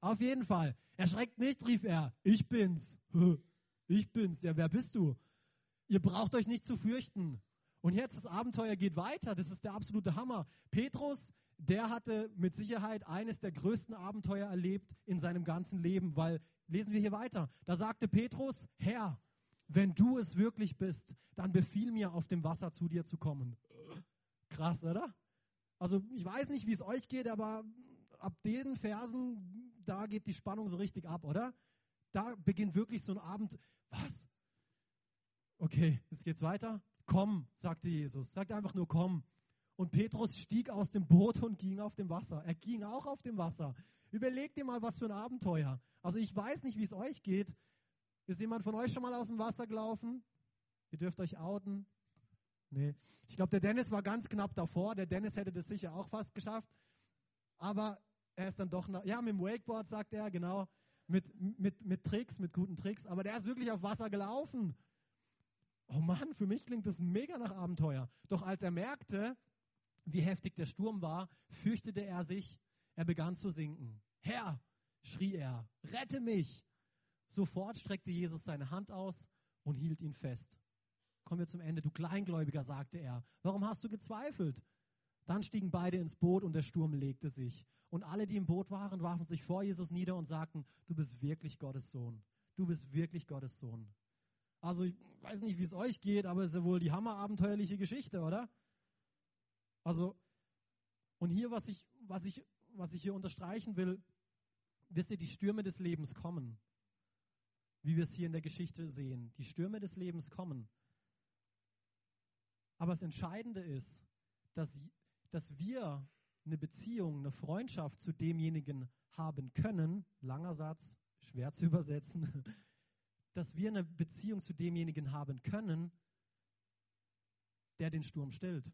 Auf jeden Fall. Erschreckt nicht, rief er. Ich bin's. Ich bin's. Ja, wer bist du? Ihr braucht euch nicht zu fürchten. Und jetzt das Abenteuer geht weiter. Das ist der absolute Hammer. Petrus, der hatte mit Sicherheit eines der größten Abenteuer erlebt in seinem ganzen Leben, weil lesen wir hier weiter. Da sagte Petrus, Herr, wenn du es wirklich bist, dann befiehl mir, auf dem Wasser zu dir zu kommen. Krass, oder? Also ich weiß nicht, wie es euch geht, aber ab den Versen da geht die Spannung so richtig ab, oder? Da beginnt wirklich so ein Abend. Was? Okay, jetzt geht's weiter. Komm, sagte Jesus. Sagt einfach nur komm. Und Petrus stieg aus dem Boot und ging auf dem Wasser. Er ging auch auf dem Wasser. Überlegt dir mal, was für ein Abenteuer. Also ich weiß nicht, wie es euch geht. Ist jemand von euch schon mal aus dem Wasser gelaufen? Ihr dürft euch outen. Nee. Ich glaube, der Dennis war ganz knapp davor. Der Dennis hätte das sicher auch fast geschafft. Aber er ist dann doch, nach, ja, mit dem Wakeboard, sagt er, genau, mit, mit, mit Tricks, mit guten Tricks, aber der ist wirklich auf Wasser gelaufen. Oh Mann, für mich klingt das mega nach Abenteuer. Doch als er merkte, wie heftig der Sturm war, fürchtete er sich, er begann zu sinken. Herr, schrie er, rette mich! Sofort streckte Jesus seine Hand aus und hielt ihn fest. Kommen wir zum Ende. Du Kleingläubiger, sagte er, warum hast du gezweifelt? Dann stiegen beide ins Boot und der Sturm legte sich. Und alle, die im Boot waren, warfen sich vor Jesus nieder und sagten, du bist wirklich Gottes Sohn. Du bist wirklich Gottes Sohn. Also ich weiß nicht, wie es euch geht, aber es ist ja wohl die hammerabenteuerliche Geschichte, oder? Also, und hier, was ich, was ich, was ich hier unterstreichen will, wisst ihr, die Stürme des Lebens kommen. Wie wir es hier in der Geschichte sehen. Die Stürme des Lebens kommen. Aber das Entscheidende ist, dass, dass wir eine Beziehung, eine Freundschaft zu demjenigen haben können, langer Satz, schwer zu übersetzen, dass wir eine Beziehung zu demjenigen haben können, der den Sturm stillt,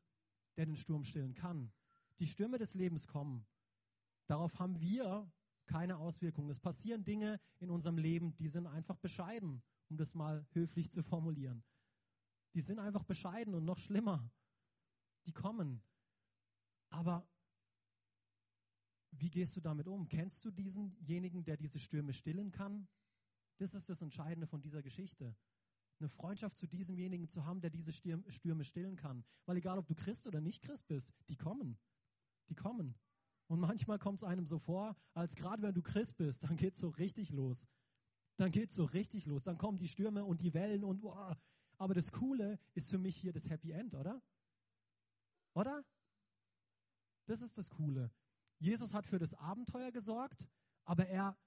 der den Sturm stillen kann. Die Stürme des Lebens kommen. Darauf haben wir keine Auswirkungen. Es passieren Dinge in unserem Leben, die sind einfach bescheiden, um das mal höflich zu formulieren. Die sind einfach bescheiden und noch schlimmer. die kommen. Aber wie gehst du damit um? Kennst du diesenjenigen, der diese Stürme stillen kann? Das ist das Entscheidende von dieser Geschichte. Eine Freundschaft zu diesemjenigen zu haben, der diese Stürme stillen kann. Weil egal, ob du Christ oder nicht Christ bist, die kommen. Die kommen. Und manchmal kommt es einem so vor, als gerade wenn du Christ bist, dann geht es so richtig los. Dann geht es so richtig los. Dann kommen die Stürme und die Wellen und wow. Aber das Coole ist für mich hier das Happy End, oder? Oder? Das ist das Coole. Jesus hat für das Abenteuer gesorgt, aber er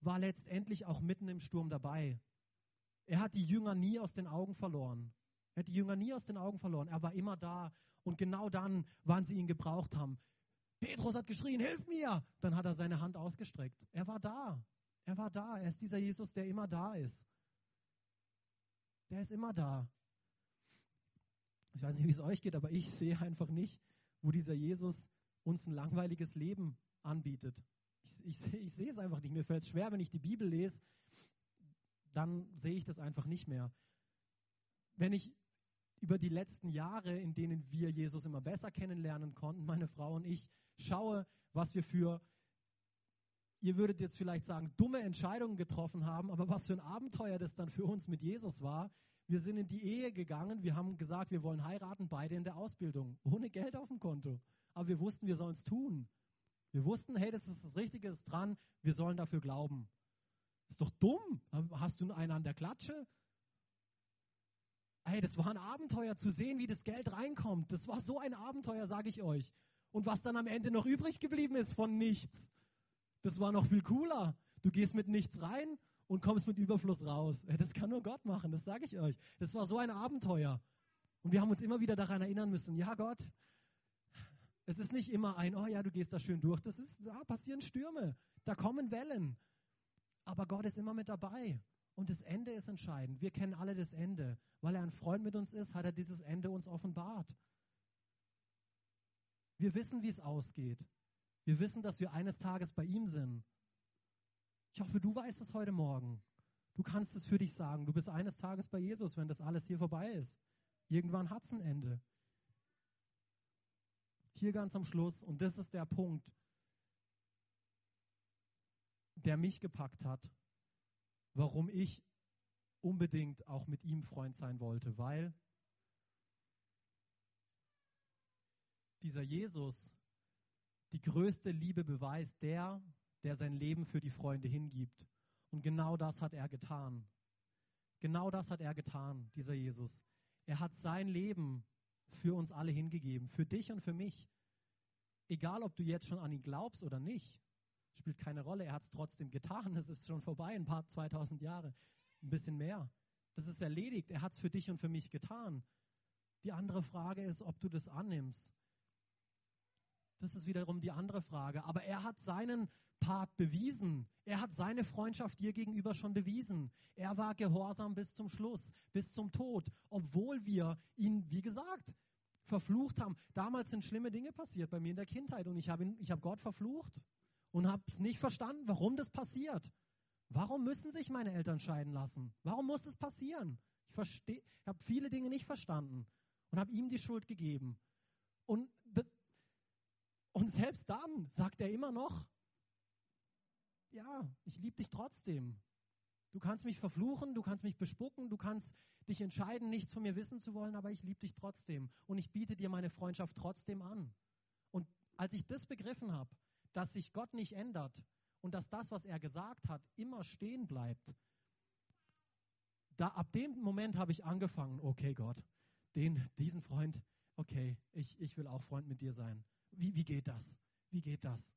war letztendlich auch mitten im Sturm dabei. Er hat die Jünger nie aus den Augen verloren. Er hat die Jünger nie aus den Augen verloren. Er war immer da. Und genau dann, wann sie ihn gebraucht haben. Petrus hat geschrien, hilf mir! Dann hat er seine Hand ausgestreckt. Er war da. Er war da. Er ist dieser Jesus, der immer da ist. Der ist immer da. Ich weiß nicht, wie es euch geht, aber ich sehe einfach nicht, wo dieser Jesus uns ein langweiliges Leben anbietet. Ich, ich, ich sehe es einfach nicht. Mir fällt es schwer, wenn ich die Bibel lese, dann sehe ich das einfach nicht mehr. Wenn ich über die letzten Jahre, in denen wir Jesus immer besser kennenlernen konnten, meine Frau und ich, schaue, was wir für, ihr würdet jetzt vielleicht sagen, dumme Entscheidungen getroffen haben, aber was für ein Abenteuer das dann für uns mit Jesus war. Wir sind in die Ehe gegangen, wir haben gesagt, wir wollen heiraten, beide in der Ausbildung, ohne Geld auf dem Konto aber wir wussten, wir sollen es tun. Wir wussten, hey, das ist das Richtige, ist dran, wir sollen dafür glauben. Ist doch dumm. Hast du einen an der Klatsche? Hey, das war ein Abenteuer zu sehen, wie das Geld reinkommt. Das war so ein Abenteuer, sage ich euch. Und was dann am Ende noch übrig geblieben ist von nichts, das war noch viel cooler. Du gehst mit nichts rein und kommst mit Überfluss raus. Das kann nur Gott machen, das sage ich euch. Das war so ein Abenteuer. Und wir haben uns immer wieder daran erinnern müssen, ja Gott, es ist nicht immer ein, oh ja, du gehst da schön durch. Das ist, da passieren Stürme, da kommen Wellen. Aber Gott ist immer mit dabei. Und das Ende ist entscheidend. Wir kennen alle das Ende. Weil er ein Freund mit uns ist, hat er dieses Ende uns offenbart. Wir wissen, wie es ausgeht. Wir wissen, dass wir eines Tages bei ihm sind. Ich hoffe, du weißt es heute Morgen. Du kannst es für dich sagen. Du bist eines Tages bei Jesus, wenn das alles hier vorbei ist. Irgendwann hat es ein Ende hier ganz am Schluss, und das ist der Punkt, der mich gepackt hat, warum ich unbedingt auch mit ihm Freund sein wollte, weil dieser Jesus die größte Liebe beweist, der, der sein Leben für die Freunde hingibt. Und genau das hat er getan. Genau das hat er getan, dieser Jesus. Er hat sein Leben für uns alle hingegeben, für dich und für mich. Egal, ob du jetzt schon an ihn glaubst oder nicht, spielt keine Rolle. Er hat es trotzdem getan. Es ist schon vorbei, ein paar 2000 Jahre, ein bisschen mehr. Das ist erledigt. Er hat es für dich und für mich getan. Die andere Frage ist, ob du das annimmst. Das ist wiederum die andere Frage. Aber er hat seinen Part bewiesen. Er hat seine Freundschaft dir gegenüber schon bewiesen. Er war gehorsam bis zum Schluss, bis zum Tod, obwohl wir ihn, wie gesagt, verflucht haben. Damals sind schlimme Dinge passiert bei mir in der Kindheit und ich habe hab Gott verflucht und habe es nicht verstanden, warum das passiert. Warum müssen sich meine Eltern scheiden lassen? Warum muss das passieren? Ich habe viele Dinge nicht verstanden und habe ihm die Schuld gegeben. Und, das, und selbst dann sagt er immer noch, ja, ich liebe dich trotzdem. Du kannst mich verfluchen, du kannst mich bespucken, du kannst dich entscheiden, nichts von mir wissen zu wollen, aber ich liebe dich trotzdem. Und ich biete dir meine Freundschaft trotzdem an. Und als ich das begriffen habe, dass sich Gott nicht ändert und dass das, was er gesagt hat, immer stehen bleibt, da ab dem Moment habe ich angefangen, okay Gott, den, diesen Freund, okay, ich, ich will auch Freund mit dir sein. Wie, wie geht das? Wie geht das?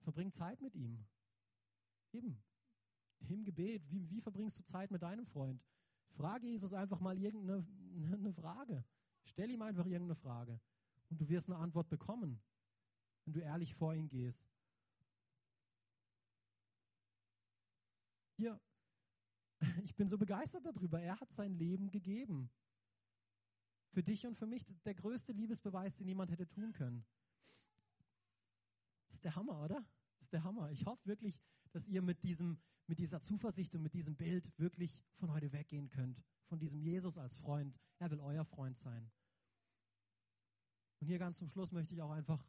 Verbring Zeit mit ihm. Eben. Im Gebet. Wie, wie verbringst du Zeit mit deinem Freund? Frage Jesus einfach mal irgendeine eine Frage. Stell ihm einfach irgendeine Frage. Und du wirst eine Antwort bekommen, wenn du ehrlich vor ihn gehst. Hier, ich bin so begeistert darüber. Er hat sein Leben gegeben. Für dich und für mich der größte Liebesbeweis, den jemand hätte tun können. Das ist der Hammer, oder? Das ist der Hammer. Ich hoffe wirklich, dass ihr mit diesem mit dieser Zuversicht und mit diesem Bild wirklich von heute weggehen könnt. Von diesem Jesus als Freund. Er will euer Freund sein. Und hier ganz zum Schluss möchte ich auch einfach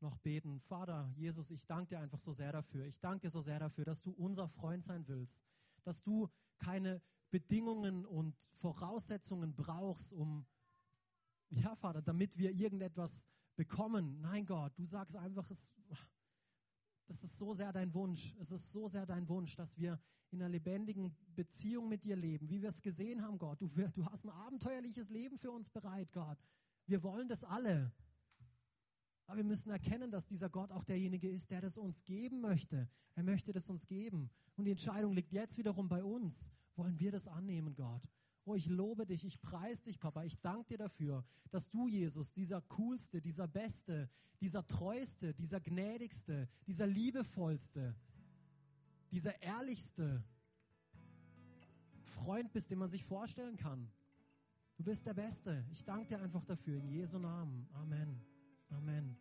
noch beten. Vater, Jesus, ich danke dir einfach so sehr dafür. Ich danke dir so sehr dafür, dass du unser Freund sein willst. Dass du keine Bedingungen und Voraussetzungen brauchst, um, ja, Vater, damit wir irgendetwas bekommen. Nein, Gott, du sagst einfach, es, das ist so sehr dein Wunsch. Es ist so sehr dein Wunsch, dass wir in einer lebendigen Beziehung mit dir leben, wie wir es gesehen haben, Gott. Du, du hast ein abenteuerliches Leben für uns bereit, Gott. Wir wollen das alle. Aber wir müssen erkennen, dass dieser Gott auch derjenige ist, der das uns geben möchte. Er möchte das uns geben. Und die Entscheidung liegt jetzt wiederum bei uns. Wollen wir das annehmen, Gott? Oh, ich lobe dich, ich preise dich, Papa. Ich danke dir dafür, dass du, Jesus, dieser coolste, dieser beste, dieser treueste, dieser gnädigste, dieser liebevollste, dieser ehrlichste Freund bist, den man sich vorstellen kann. Du bist der Beste. Ich danke dir einfach dafür in Jesu Namen. Amen. Amen.